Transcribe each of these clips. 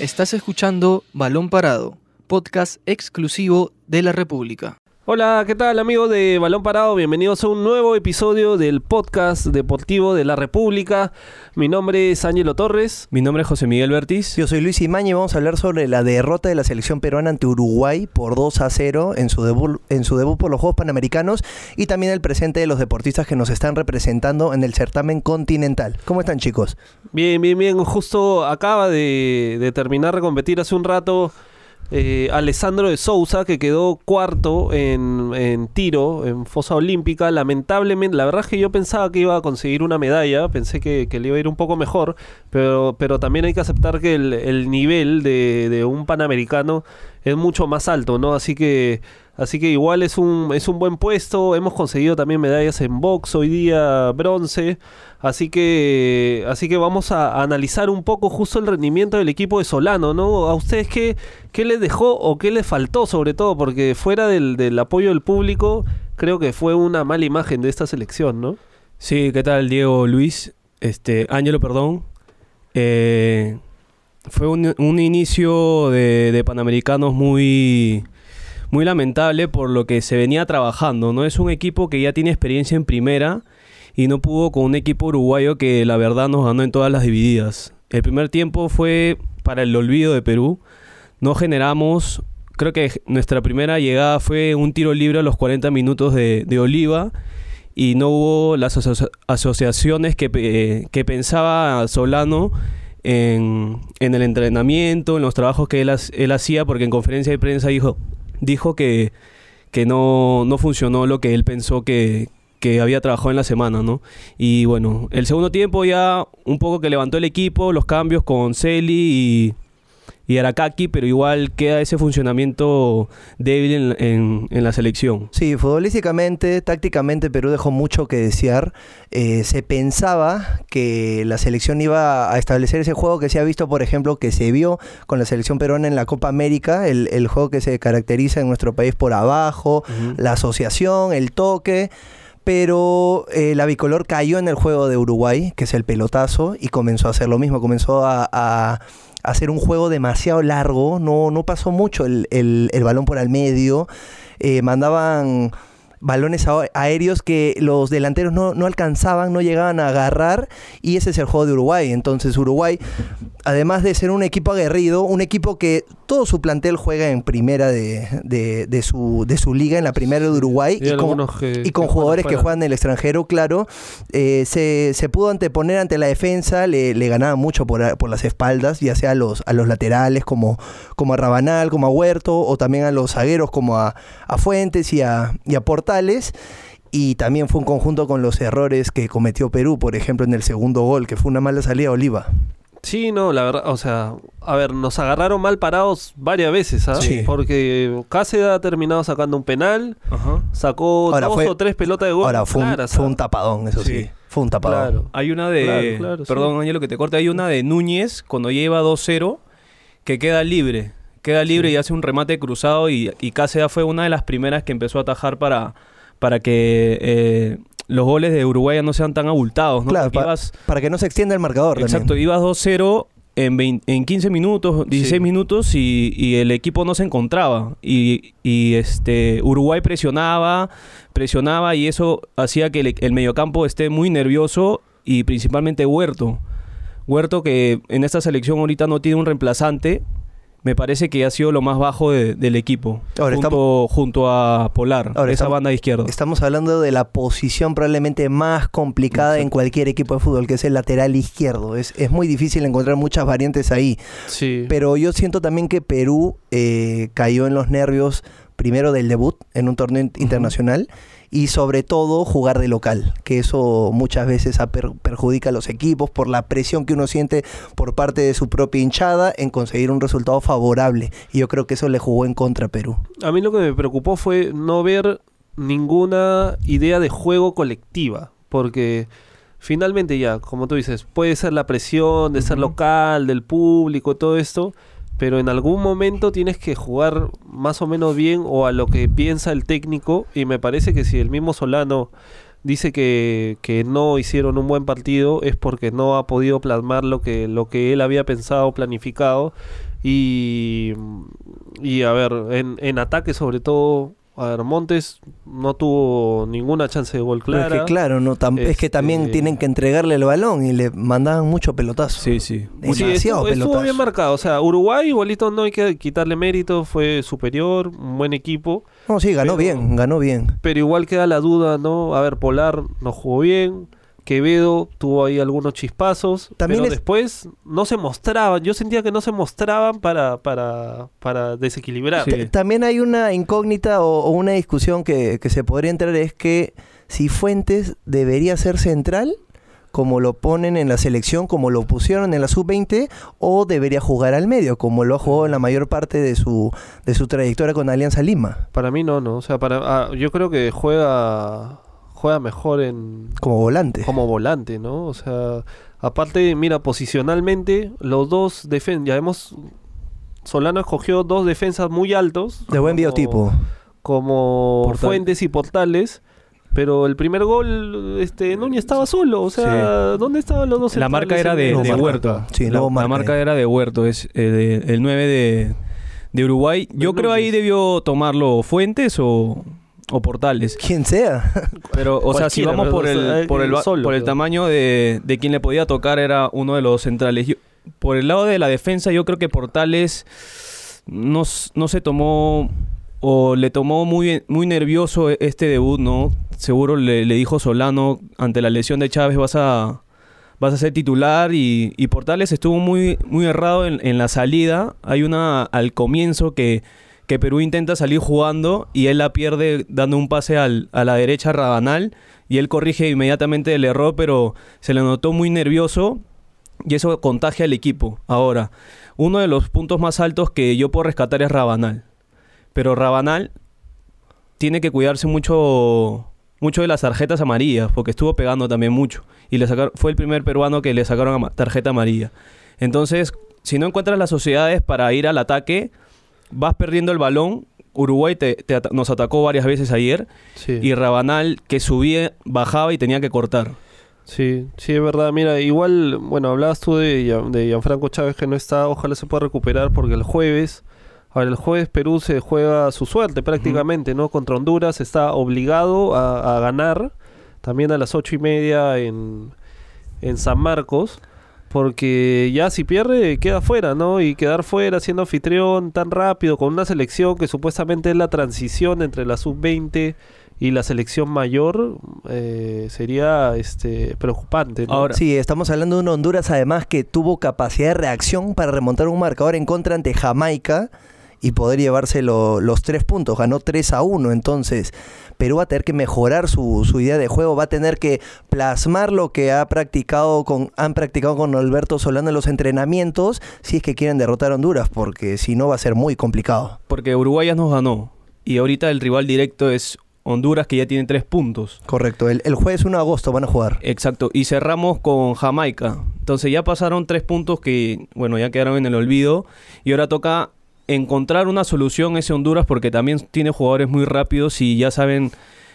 Estás escuchando Balón Parado, podcast exclusivo de la República. Hola, ¿qué tal amigos de Balón Parado? Bienvenidos a un nuevo episodio del podcast deportivo de la República. Mi nombre es Ángelo Torres. Mi nombre es José Miguel Bertiz. Yo soy Luis Imaña y vamos a hablar sobre la derrota de la selección peruana ante Uruguay por 2 a 0 en su debut, en su debut por los Juegos Panamericanos y también el presente de los deportistas que nos están representando en el certamen continental. ¿Cómo están chicos? Bien, bien, bien. Justo acaba de, de terminar de competir hace un rato eh, Alessandro de Sousa, que quedó cuarto en, en, tiro, en fosa olímpica. Lamentablemente, la verdad es que yo pensaba que iba a conseguir una medalla, pensé que, que le iba a ir un poco mejor, pero, pero también hay que aceptar que el, el nivel de, de, un panamericano es mucho más alto, ¿no? Así que, así que igual es un, es un buen puesto. Hemos conseguido también medallas en box, hoy día bronce. Así que, así que vamos a, analizar un poco justo el rendimiento del equipo de Solano, ¿no? ¿A ustedes qué, qué les dejó o qué les faltó sobre todo? Porque fuera del, del, apoyo del público, creo que fue una mala imagen de esta selección, ¿no? Sí, ¿qué tal Diego Luis? Este, Ángelo, perdón. Eh, fue un, un inicio de, de, Panamericanos muy, muy lamentable por lo que se venía trabajando, ¿no? Es un equipo que ya tiene experiencia en primera y no pudo con un equipo uruguayo que la verdad nos ganó en todas las divididas. El primer tiempo fue para el olvido de Perú. No generamos, creo que nuestra primera llegada fue un tiro libre a los 40 minutos de, Oliva y no hubo las aso asociaciones que, eh, que, pensaba Solano en, en, el entrenamiento, en los trabajos que él, él, hacía, porque en conferencia de prensa dijo, dijo que, que no, no funcionó lo que él pensó que, que había trabajado en la semana, ¿no? Y bueno, el segundo tiempo ya un poco que levantó el equipo, los cambios con Celi y, y Arakaki, pero igual queda ese funcionamiento débil en, en, en, la selección. Sí, futbolísticamente, tácticamente Perú dejó mucho que desear. Eh, se pensaba que la selección iba a establecer ese juego que se ha visto, por ejemplo, que se vio con la selección peruana en la Copa América, el, el juego que se caracteriza en nuestro país por abajo, uh -huh. la asociación, el toque pero eh, la bicolor cayó en el juego de Uruguay, que es el pelotazo, y comenzó a hacer lo mismo, comenzó a, hacer un juego demasiado largo, no, no pasó mucho el balón por al medio, eh, mandaban balones aéreos que los delanteros no, no, alcanzaban, no llegaban a agarrar y ese es el juego de Uruguay. Entonces Uruguay, además de ser un equipo aguerrido, un equipo que todo su plantel juega en primera de, de, de su, de su liga, en la primera de Uruguay, y, y, con, que, y con que jugadores que juegan en el extranjero, claro, eh, se, se, pudo anteponer ante la defensa, le, le ganaba mucho por, por, las espaldas, ya sea a los, a los laterales como, como a Rabanal, como a Huerto, o también a los zagueros como a, a Fuentes y a, y a Y también fue un conjunto con los errores que cometió Perú, por ejemplo, en el segundo gol, que fue una mala salida a Oliva. Sí, no, la verdad, o sea, a ver, nos agarraron mal parados varias veces, ¿sabes? ¿ah? Sí. Porque Cáceres ha terminado sacando un penal, Ajá. sacó ahora dos fue, o tres pelotas de gol. Ahora fue, claras, un, fue un, tapadón, eso sí. sí. Fue un tapadón. Claro. Hay una de. Claro, claro, perdón, Ángelo, que te corte. Hay una de Núñez cuando lleva 2-0 que queda libre. Queda libre y hace un remate cruzado. Y, y Cáceres fue una de las primeras que empezó a atajar para para que eh, los goles de Uruguay no sean tan abultados. ¿no? Claro, pa ibas... para que no se extienda el marcador. Exacto, también. ibas 2-0 en, en 15 minutos, 16 sí. minutos y, y, el equipo no se encontraba. Y, y, este Uruguay presionaba, presionaba y eso hacía que el, el mediocampo esté muy nervioso y principalmente Huerto. Huerto que en esta selección ahorita no tiene un reemplazante, me parece que ha sido lo más bajo de, del equipo. Ahora, junto, estamos, junto a Polar, ahora, esa estamos, banda de izquierda. Estamos hablando de la posición probablemente más complicada Exacto. en cualquier equipo de fútbol, que es el lateral izquierdo. Es, es muy difícil encontrar muchas variantes ahí. Sí. Pero yo siento también que Perú eh, cayó en los nervios primero del debut en un torneo internacional. Uh -huh y sobre todo jugar de local, que eso muchas veces per perjudica a los equipos por la presión que uno siente por parte de su propia hinchada en conseguir un resultado favorable. Y yo creo que eso le jugó en contra a Perú. A mí lo que me preocupó fue no ver ninguna idea de juego colectiva, porque finalmente ya, como tú dices, puede ser la presión de ser local, del público, todo esto, pero en algún momento tienes que jugar más o menos bien o a lo que piensa el técnico y me parece que si el mismo Solano dice que, que no hicieron un buen partido es porque no ha podido plasmar lo que, lo que él había pensado, planificado. Y, y a ver, en, en ataque sobre todo, a ver, Montes no tuvo ninguna chance de gol Pero clara. es que claro, no, tam- es que también Este- tienen que entregarle el balón y le mandaban mucho pelotazo. Sí, sí. Sí, demasiado estuvo, estuvo pelotazo. bien marcado. O sea, Uruguay igualito no hay que quitarle mérito, fue superior, un buen equipo. No, sí, ganó Pero- bien, ganó bien. Pero igual queda la duda, ¿no? A ver, Polar no jugó bien. Quevedo tuvo ahí algunos chispazos. También pero es- después no se mostraban. Yo sentía que no se mostraban para, para, para desequilibrar. Sí. También hay una incógnita o, o una discusión que, que se podría entrar, es que si Fuentes debería ser central, como lo ponen en la selección, como lo pusieron en la sub-20, o debería jugar al medio, como lo ha jugado en la mayor parte de su, de su trayectoria con Alianza Lima, Para mí no, no. O sea, para, ah, yo creo que juega, juega mejor en, como volante. como volante, ¿no? O sea, aparte, mira, posicionalmente, los dos defensas, ya hemos, Solano escogió dos defensas muy altos. De buen biotipo. Como Portal. Fuentes y Portales. Pero el primer gol, este, Núñez estaba solo. O sea, ¿dónde estaban los dos La marca era de, de marca. Huerto. Sí, la, no, la marca. marca era de Huerto, es eh, de- el 9 de, de Uruguay. Yo De creo ahí debió tomarlo Fuentes o, o Portales. Quien sea. Pero, o sea, si vamos por el, por el, solo, por tamaño de, de quien le podía tocar, era uno de los centrales. Yo- por el lado de la defensa, yo creo que Portales no, no se tomó o le tomó muy, muy nervioso e- este debut, ¿no? Seguro le, le dijo Solano ante la lesión de Chávez vas a, vas a ser titular y, y Portales estuvo muy, muy errado en, en la salida. Hay una al comienzo que, que Perú intenta salir jugando y él la pierde dando un pase al- a la derecha Rabanal y él corrige inmediatamente el error, pero se le notó muy nervioso y eso contagia al equipo. Ahora, uno de los puntos más altos que yo puedo rescatar es Rabanal. Pero Rabanal tiene que cuidarse mucho mucho de las tarjetas amarillas, porque estuvo pegando también mucho. Y le fue el primer peruano que le sacaron tarjeta amarilla. Entonces, si no encuentras las sociedades para ir al ataque, vas perdiendo el balón. Uruguay te- nos atacó varias veces ayer. Sí. Y Rabanal, que subía, bajaba y tenía que cortar. Sí, sí, es verdad. Mira, igual, bueno, hablabas tú de, de Gianfranco Chávez que no está, ojalá se pueda recuperar porque el jueves, a ver, el jueves Perú se juega su suerte prácticamente, ¿no? Contra Honduras está obligado a, a ganar, también a las ocho y media en, en San Marcos, porque ya si pierde queda fuera, ¿no? Y quedar fuera siendo anfitrión tan rápido con una selección que supuestamente es la transición entre la sub-20 y la selección mayor eh, sería este preocupante. ¿no? Ahora, Sí, estamos hablando de un Honduras además que tuvo capacidad de reacción para remontar un marcador en contra ante Jamaica y poder llevarse lo- los tres puntos. Ganó 3 a 1, entonces Perú va a tener que mejorar su, su idea de juego, va a tener que plasmar lo que ha practicado con, han practicado con Alberto Solano en los entrenamientos si es que quieren derrotar a Honduras, porque si no va a ser muy complicado. porque Uruguay ya nos ganó. Y ahorita el rival directo es Honduras, que ya tiene tres puntos. Correcto, el, el jueves 1 de agosto van a jugar. Exacto, y cerramos con Jamaica. Entonces ya pasaron tres puntos que, bueno, ya quedaron en el olvido. Y ahora toca encontrar una solución ese Honduras porque también tiene jugadores muy rápidos y ya saben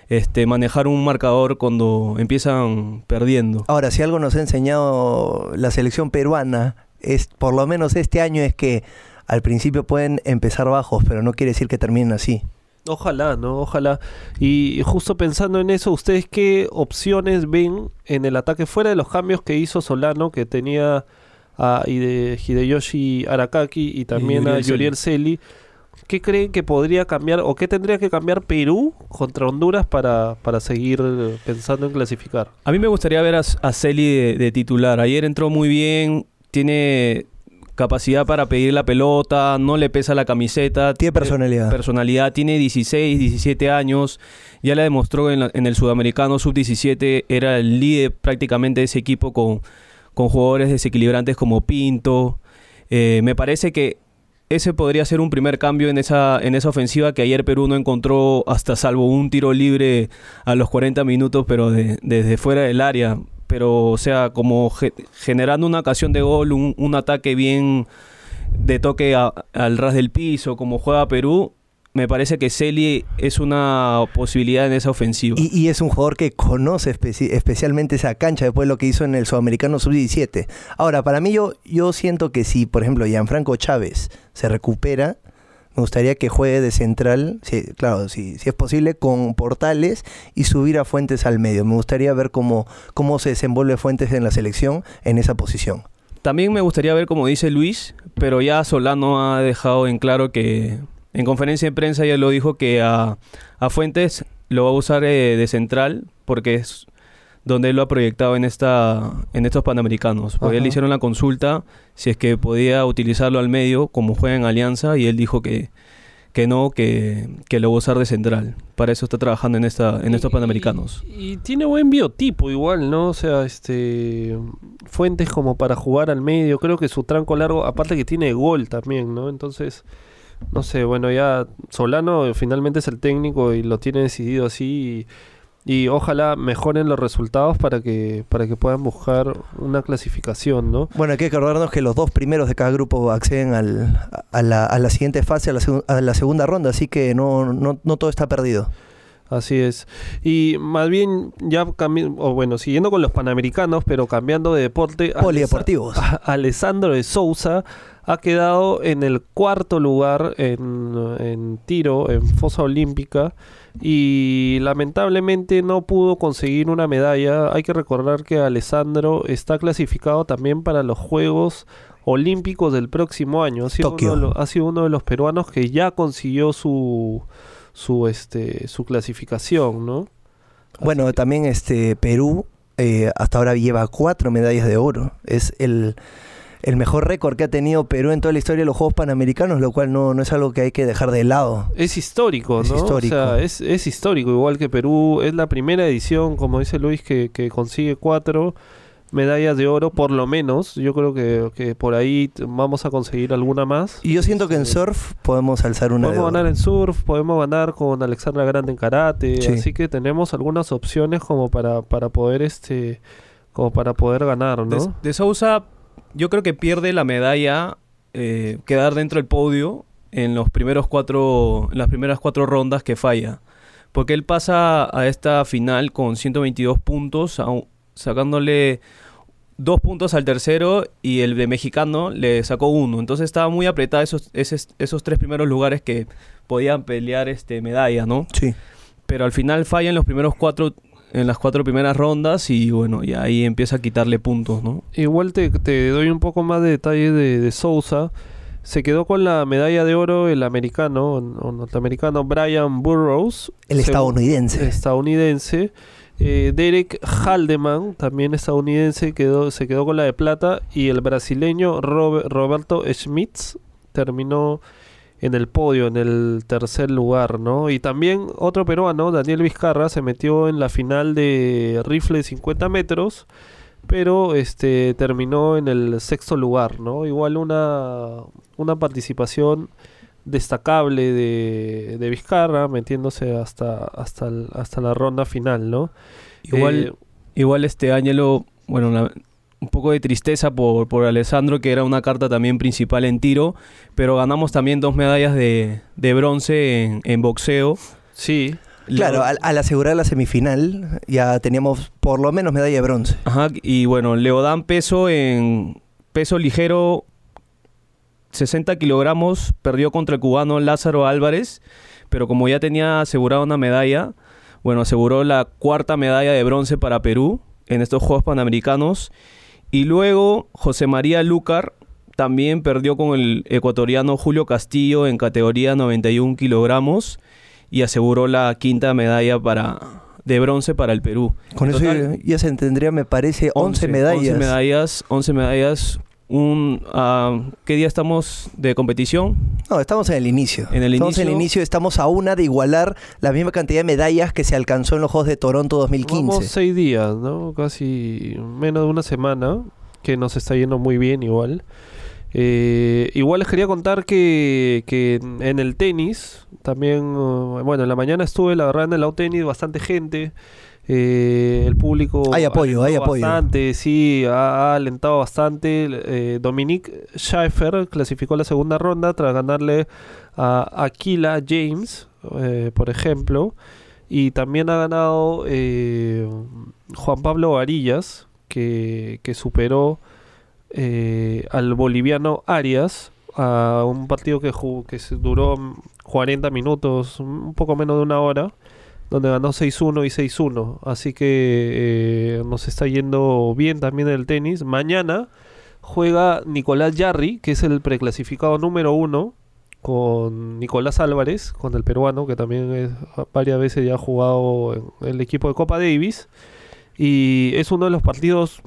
este, manejar un marcador cuando empiezan perdiendo. Ahora, si algo nos ha enseñado la selección peruana, es por lo menos este año, es que al principio pueden empezar bajos, pero no quiere decir que terminen así. Ojalá, ¿no? Ojalá. Y justo pensando en eso, ¿ustedes qué opciones ven en el ataque fuera de los cambios que hizo Solano, que tenía a Hide- Hideyoshi Arakaki y también a Yuriel Celi. ¿Qué creen que podría cambiar o qué tendría que cambiar Perú contra Honduras para, para seguir eh, pensando en clasificar? A mí me gustaría ver a, a Celi de, de titular. Ayer entró muy bien, tiene capacidad para pedir la pelota, no le pesa la camiseta. Tiene personalidad. personalidad, tiene 16, 17 años, ya la demostró en, la- en el sudamericano sub-17, era el líder prácticamente de ese equipo con, con jugadores desequilibrantes como Pinto. Eh, me parece que ese podría ser un primer cambio en esa, en esa ofensiva que ayer Perú no encontró hasta salvo un tiro libre a los 40 minutos, pero de- desde fuera del área. Pero, o sea, como ge- generando una ocasión de gol, un, ataque bien de toque al ras del piso, como juega Perú, me parece que Celi es una posibilidad en esa ofensiva. Y, y es un jugador que conoce especi- especialmente esa cancha después de lo que hizo en el Sudamericano Sub-17. Ahora, para mí yo, yo siento que si, por ejemplo, Gianfranco Chávez se recupera, me gustaría que juegue de central, sí, claro, si, si es posible, con Portales y subir a Fuentes al medio. Me gustaría ver cómo, cómo se desenvuelve Fuentes en la selección en esa posición. También me gustaría ver, como dice Luis, pero ya Solano ha dejado en claro que en conferencia de prensa ya lo dijo que a, a Fuentes lo va a usar eh, de central porque es donde él lo ha proyectado en esta en estos panamericanos. Porque él le hicieron la consulta si es que podía utilizarlo al medio como juega en Alianza y él dijo que que no, que, que lo va a usar de central. Para eso está trabajando en esta en estos Y- panamericanos. Y, y tiene buen biotipo igual, ¿no? O sea, este Fuentes como para jugar al medio, creo que su tranco largo, aparte que tiene gol también, ¿no? Entonces, no sé, bueno, ya Solano finalmente es el técnico y lo tiene decidido así y, ojalá mejoren los resultados para que para que puedan buscar una clasificación, ¿no? Bueno, hay que acordarnos que los dos primeros de cada grupo acceden al- a, la, a la siguiente fase, a la, a la segunda ronda, así que no, no, no todo está perdido. Así es. Y más bien, ya o bueno, siguiendo con los panamericanos, pero cambiando de deporte. Polideportivos. Alessandro de Sousa ha quedado en el cuarto lugar en, en tiro, en fosa olímpica. Y lamentablemente no pudo conseguir una medalla. Hay que recordar que Alessandro está clasificado también para los Juegos Olímpicos del próximo año. Ha sido, Tokio. uno de, los- ha sido uno de los peruanos que ya consiguió su su este su clasificación, ¿no? Bueno, que- también este Perú eh, hasta ahora lleva cuatro medallas de oro. Es el, el mejor récord que ha tenido Perú en toda la historia de los Juegos Panamericanos, lo cual no, no es algo que hay que dejar de lado. es histórico, Es histórico. O sea, es, es histórico, igual que Perú, es la primera edición, como dice Luis, que, que consigue cuatro medallas de oro, por lo menos. Yo creo que, que por ahí vamos a conseguir alguna más. Y yo siento que en Sí. surf podemos alzar una de Podemos oro. ganar en surf, podemos ganar con Alexandra Grande en karate, Sí. así que tenemos algunas opciones como para, para poder este como para poder ganar, ¿no? De, de Sousa, yo creo que pierde la medalla, eh, quedar dentro del podio en los primeros cuatro, en las primeras cuatro rondas que falla. Porque él pasa a esta final con 122 puntos, a un- sacándole dos puntos al tercero y el de mexicano le sacó uno. Entonces estaba muy apretada esos, esos, esos tres primeros lugares que podían pelear este medalla, ¿no? Sí. pero al final falla en los primeros cuatro en las cuatro primeras rondas y bueno y ahí empieza a quitarle puntos no Igual te, te doy un poco más de detalle de, de Sousa. Se quedó con la medalla de oro el americano o norteamericano Brian Burroughs. El estadounidense. estadounidense. Eh, Derek Haldeman, también estadounidense, quedó, se quedó con la de plata. Y el brasileño Robe- Roberto Schmitz terminó en el podio, en el tercer lugar, ¿no? Y también otro peruano, Daniel Vizcarra, se metió en la final de rifle de 50 metros, pero este terminó en el sexto lugar, ¿no? Igual una, una participación destacable de, de Vizcarra, metiéndose hasta, hasta, el- hasta la ronda final, ¿no? igual Eh, igual este Ángelo bueno un poco de tristeza por, por Alessandro que era una carta también principal en tiro pero ganamos también dos medallas de, de bronce en, en boxeo sí, Claro, al asegurar la semifinal ya teníamos por lo menos medalla de bronce. Ajá, y bueno, Leodán peso en peso ligero 60 kilogramos, perdió contra el cubano Lázaro Álvarez, pero como ya tenía asegurada una medalla, bueno, aseguró la cuarta medalla de bronce para Perú en estos Juegos Panamericanos. Y luego José María Lucar también perdió con el ecuatoriano Julio Castillo en categoría 91 kilogramos y aseguró la quinta medalla para, de bronce para el Perú. Con En eso total, ya- ya se tendría, me parece, 11, medallas. 11 medallas, 11 medallas. Un, ah, ¿Qué día estamos de competición? No, estamos en el inicio. En el estamos en el inicio- inicio, estamos a una de igualar la misma cantidad de medallas que se alcanzó en los Juegos de Toronto Vamos 2015. seis días, ¿no? Casi menos de una semana, que nos está yendo muy bien igual. Eh, igual les quería contar que, que en el tenis, también, uh, bueno, en la mañana estuve, la verdad, en el out tenis, bastante gente. Eh, el público Hay apoyo, hay apoyo. bastante, sí, ha, ha alentado bastante. Eh, Dominique Schaeffer clasificó la segunda ronda tras ganarle a Aquila James, eh, por ejemplo. Y también ha ganado eh, Juan Pablo Varillas, que, que superó al boliviano Arias a un partido que, que duró mm, 40 minutos, un poco menos de una hora, donde ganó 6-1 y 6-1. Así que eh, nos está yendo bien también el tenis. Mañana juega Nicolás Yarri, que es el preclasificado número uno, con Nicolás Álvarez, con el peruano, que también es- varias veces ya ha jugado en el equipo de Copa Davis. Y es uno de los partidos,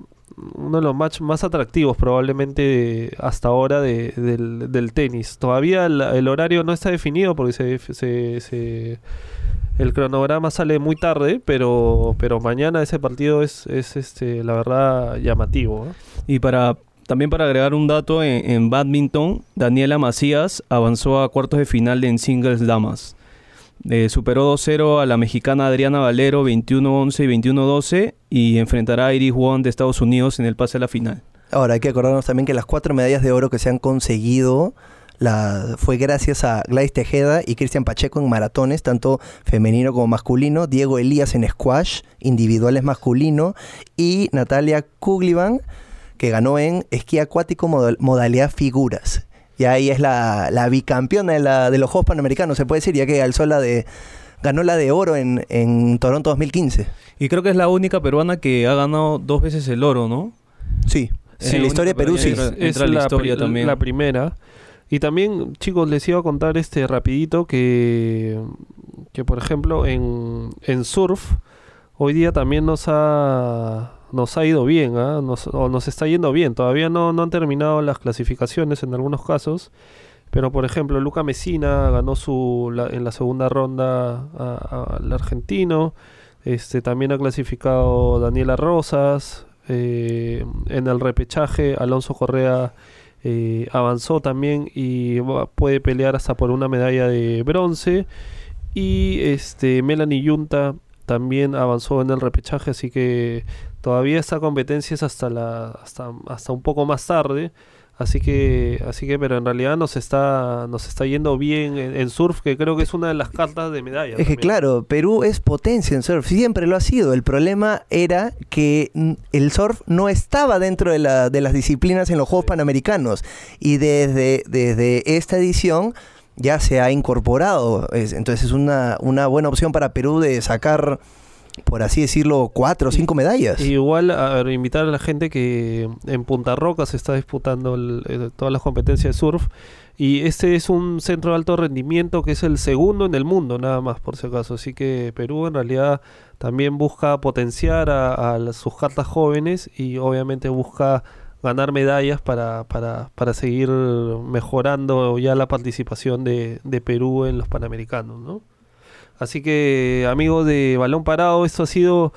uno de los matches más atractivos probablemente hasta ahora de- del, tenis. Todavía el, horario no está definido porque se, se- el cronograma sale muy tarde, pero, pero mañana ese partido es, es este, la verdad llamativo. Y para también para agregar un dato, en, en badminton, Daniela Macías avanzó a cuartos de final en singles damas. Eh, superó 2-0 a la mexicana Adriana Valero 21-11 y 21-12 y enfrentará a Iris Won de Estados Unidos en el pase a la final. Ahora hay que acordarnos también que las cuatro medallas de oro que se han conseguido fue gracias a Gladys Tejeda y Cristian Pacheco en maratones, tanto femenino como masculino, Diego Elías en squash, individuales masculino, y Natalia Kuglivan, que ganó en esquí acuático modal- modalidad figuras. Y ahí es la, la bicampeona de, la, de los Juegos Panamericanos, se puede decir, ya que alzó la de, ganó la de oro en, en Toronto 2015. Y creo que es la única peruana que ha ganado dos veces el oro, ¿no? Sí, Sí, en la historia de Perú sí. entra- es entra la historia también. la primera. Y también, chicos, les iba a contar este rapidito que, que por ejemplo, en, en surf, hoy día también nos ha, nos ha ido bien, ¿ah? nos, o nos está yendo bien. Todavía no, no han terminado las clasificaciones en algunos casos. Pero, por ejemplo, Luca Mesina ganó su, en la segunda ronda al argentino. Este, también ha clasificado Daniela Rosas. eh, en el repechaje, Alonso Correa eh, avanzó también y puede pelear hasta por una medalla de bronce. Y este Melanie Yunta también avanzó en el repechaje, así que todavía esta competencia es hasta la hasta, hasta un poco más tarde. Así que, así que, pero en realidad nos está, nos está yendo bien en, en surf, que creo que es una de las cartas de medalla. Es que claro, Perú es potencia en surf, siempre lo ha sido. El problema era que el surf no estaba dentro de, la- de las disciplinas en los Juegos Panamericanos y desde, desde esta edición ya se ha incorporado. Es- entonces es una, una buena opción para Perú de sacar, por así decirlo, cuatro o cinco medallas. Igual a invitar a la gente que en Punta Roca se está disputando el- eh, todas las competencias de surf y este es un centro de alto rendimiento que es el segundo en el mundo nada más por si acaso así que Perú en realidad también busca potenciar a, a sus cartas jóvenes y obviamente busca ganar medallas para, para, para seguir mejorando ya la participación de, de Perú en los Panamericanos ¿no? Así que amigos de Balón Parado, esto ha sido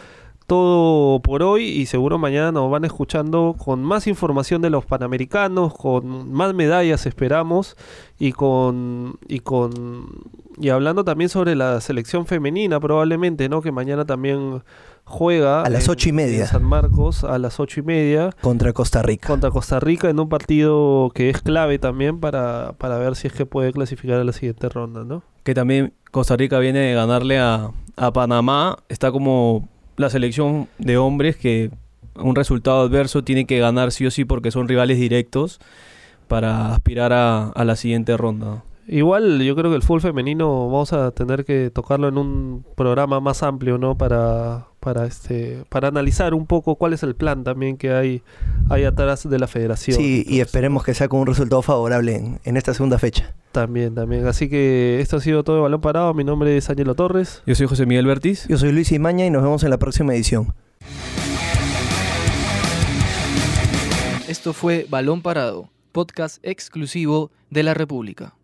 todo por hoy y seguro mañana nos van escuchando con más información de los Panamericanos, con más medallas esperamos y con y con y hablando también sobre la selección femenina probablemente, ¿no? Que mañana también juega A las en- ocho y media. en San Marcos a las ocho y media Contra Costa Rica. contra Costa Rica en un partido que es clave también para, para ver si es que puede clasificar a la siguiente ronda, ¿no? Que también Costa Rica viene de ganarle a, a Panamá. Está como la selección de hombres que un resultado adverso tiene que ganar sí o sí porque son rivales directos para aspirar a, la siguiente ronda. Igual yo creo que el fútbol femenino vamos a tener que tocarlo en un programa más amplio, ¿no? Para, para este, para analizar un poco cuál es el plan también que hay, hay atrás de la federación. Sí, y esperemos que sea con un resultado favorable en, en esta segunda fecha. También, también. Así que esto ha sido todo de balón parado. Mi nombre es Ángelo Torres. Yo soy José Miguel Bertiz. Yo soy Luis Imaña y nos vemos en la próxima edición. Esto fue Balón Parado, podcast exclusivo de la República.